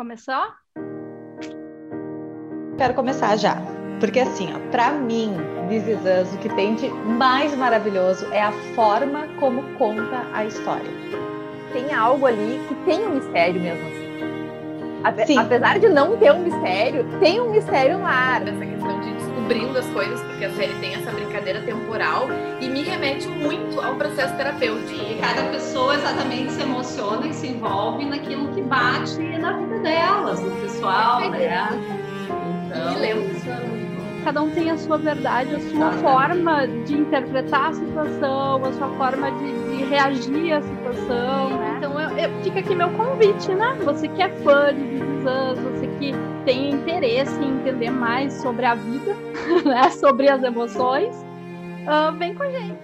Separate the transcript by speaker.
Speaker 1: Começou?
Speaker 2: Quero começar já. Porque assim, ó, pra mim, This Is Us, o que tem de mais maravilhoso é a forma como conta a história.
Speaker 3: Tem algo ali que tem um mistério mesmo assim. Ape apesar de não ter um mistério, tem um mistério no ar.
Speaker 4: Essa questão de descobrindo as coisas, porque a série tem essa brincadeira temporal e me remete muito ao processo terapêutico.
Speaker 5: E cada pessoa exatamente se emociona e se envolve naquilo bate na vida delas, no pessoal, né?
Speaker 4: Então, me lembro
Speaker 1: cada um tem a sua verdade, a sua forma de interpretar a situação, a sua forma de, de reagir à situação, né? Então eu, eu, fica aqui meu convite, né? Você que é fã de This você que tem interesse em entender mais sobre a vida, né? Sobre as emoções, uh, vem com a gente.